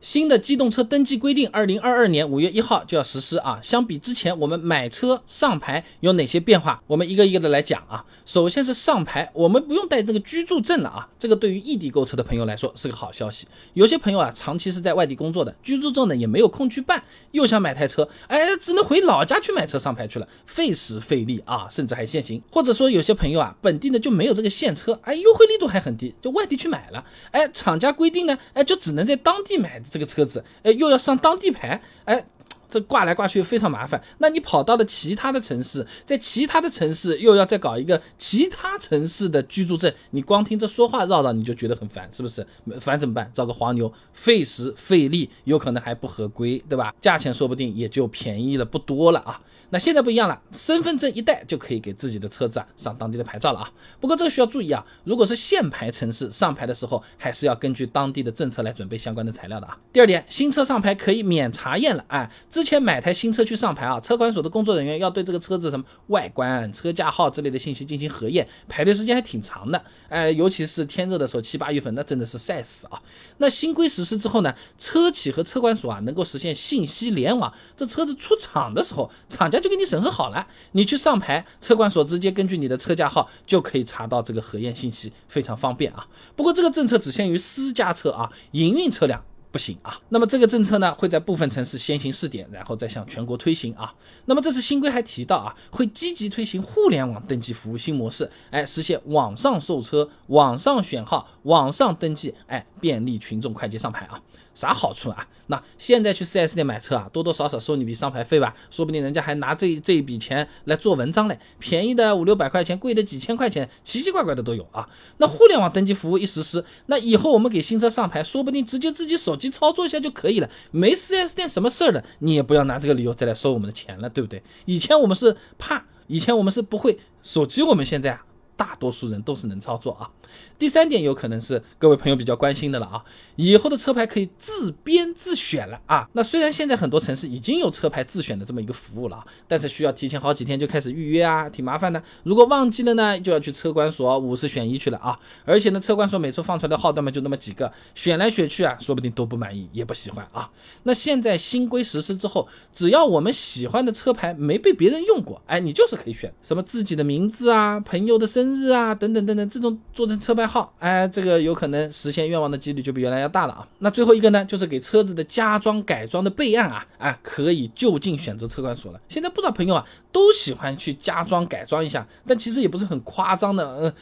新的机动车登记规定，二零二二年五月一号就要实施啊。相比之前，我们买车上牌有哪些变化？我们一个一个的来讲啊。首先是上牌，我们不用带那个居住证了啊。这个对于异地购车的朋友来说是个好消息。有些朋友啊，长期是在外地工作的，居住证呢也没有空去办，又想买台车，哎，只能回老家去买车上牌去了，费时费力啊，甚至还限行。或者说有些朋友啊，本地呢就没有这个现车，哎，优惠力度还很低，就外地去买了，哎，厂家规定呢，哎，就只能在当地买。这个车子，哎，又要上当地牌，哎，这挂来挂去非常麻烦。那你跑到了其他的城市，在其他的城市又要再搞一个其他城市的居住证，你光听这说话绕绕你就觉得很烦，是不是？烦怎么办？找个黄牛，费时费力，有可能还不合规，对吧？价钱说不定也就便宜了不多了啊。那现在不一样了，身份证一带就可以给自己的车子啊上当地的牌照了啊。不过这个需要注意啊，如果是限牌城市上牌的时候，还是要根据当地的政策来准备相关的材料的啊。第二点，新车上牌可以免查验了，哎，之前买台新车去上牌啊，车管所的工作人员要对这个车子什么外观、车架号之类的信息进行核验，排队时间还挺长的，哎，尤其是天热的时候，七八月份那真的是晒死啊。那新规实施之后呢，车企和车管所啊能够实现信息联网，这车子出厂的时候，厂家。就给你审核好了，你去上牌，车管所直接根据你的车架号就可以查到这个核验信息，非常方便啊。不过这个政策只限于私家车啊，营运车辆不行啊。那么这个政策呢，会在部分城市先行试点，然后再向全国推行啊。那么这次新规还提到啊，会积极推行互联网登记服务新模式，哎，实现网上售车、网上选号、网上登记，哎，便利群众快捷上牌啊。啥好处啊？那现在去 4S 店买车啊，多多少少收你笔上牌费吧，说不定人家还拿这这一笔钱来做文章嘞。便宜的五六百块钱，贵的几千块钱，奇奇怪怪的都有啊。那互联网登记服务一实施，那以后我们给新车上牌，说不定直接自己手机操作一下就可以了，没 4S 店什么事儿的，你也不要拿这个理由再来收我们的钱了，对不对？以前我们是怕，以前我们是不会，手机我们现在啊。大多数人都是能操作啊。第三点有可能是各位朋友比较关心的了啊，以后的车牌可以自编自选了啊。那虽然现在很多城市已经有车牌自选的这么一个服务了啊，但是需要提前好几天就开始预约啊，挺麻烦的。如果忘记了呢，就要去车管所五十选一去了啊。而且呢，车管所每次放出来的号段嘛就那么几个，选来选去啊，说不定都不满意，也不喜欢啊。那现在新规实施之后，只要我们喜欢的车牌没被别人用过，哎，你就是可以选什么自己的名字啊，朋友的生。生日啊，等等等等，这种做成车牌号，哎，这个有可能实现愿望的几率就比原来要大了啊。那最后一个呢，就是给车子的加装改装的备案啊，啊，可以就近选择车管所了。现在不少朋友啊，都喜欢去加装改装一下，但其实也不是很夸张的，嗯。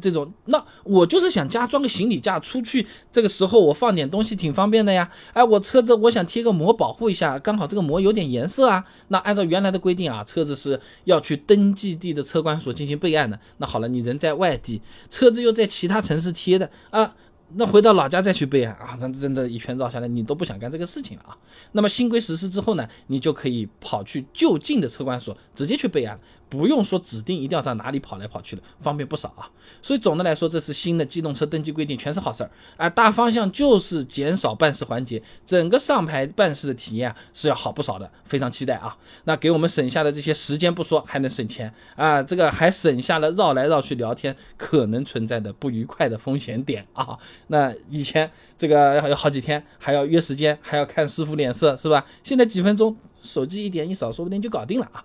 这种，那我就是想加装个行李架，出去这个时候我放点东西挺方便的呀。哎，我车子我想贴个膜保护一下，刚好这个膜有点颜色啊。那按照原来的规定啊，车子是要去登记地的车管所进行备案的。那好了，你人在外地，车子又在其他城市贴的啊。那回到老家再去备案 啊，那真的一圈绕下来，你都不想干这个事情了啊。那么新规实施之后呢，你就可以跑去就近的车管所直接去备案，不用说指定一定要在哪里跑来跑去了，方便不少啊。所以总的来说，这是新的机动车登记规定，全是好事儿啊。大方向就是减少办事环节，整个上牌办事的体验是要好不少的，非常期待啊。那给我们省下的这些时间不说，还能省钱啊，这个还省下了绕来绕去聊天可能存在的不愉快的风险点啊。那以前这个要好几天，还要约时间，还要看师傅脸色，是吧？现在几分钟，手机一点一扫，说不定就搞定了啊。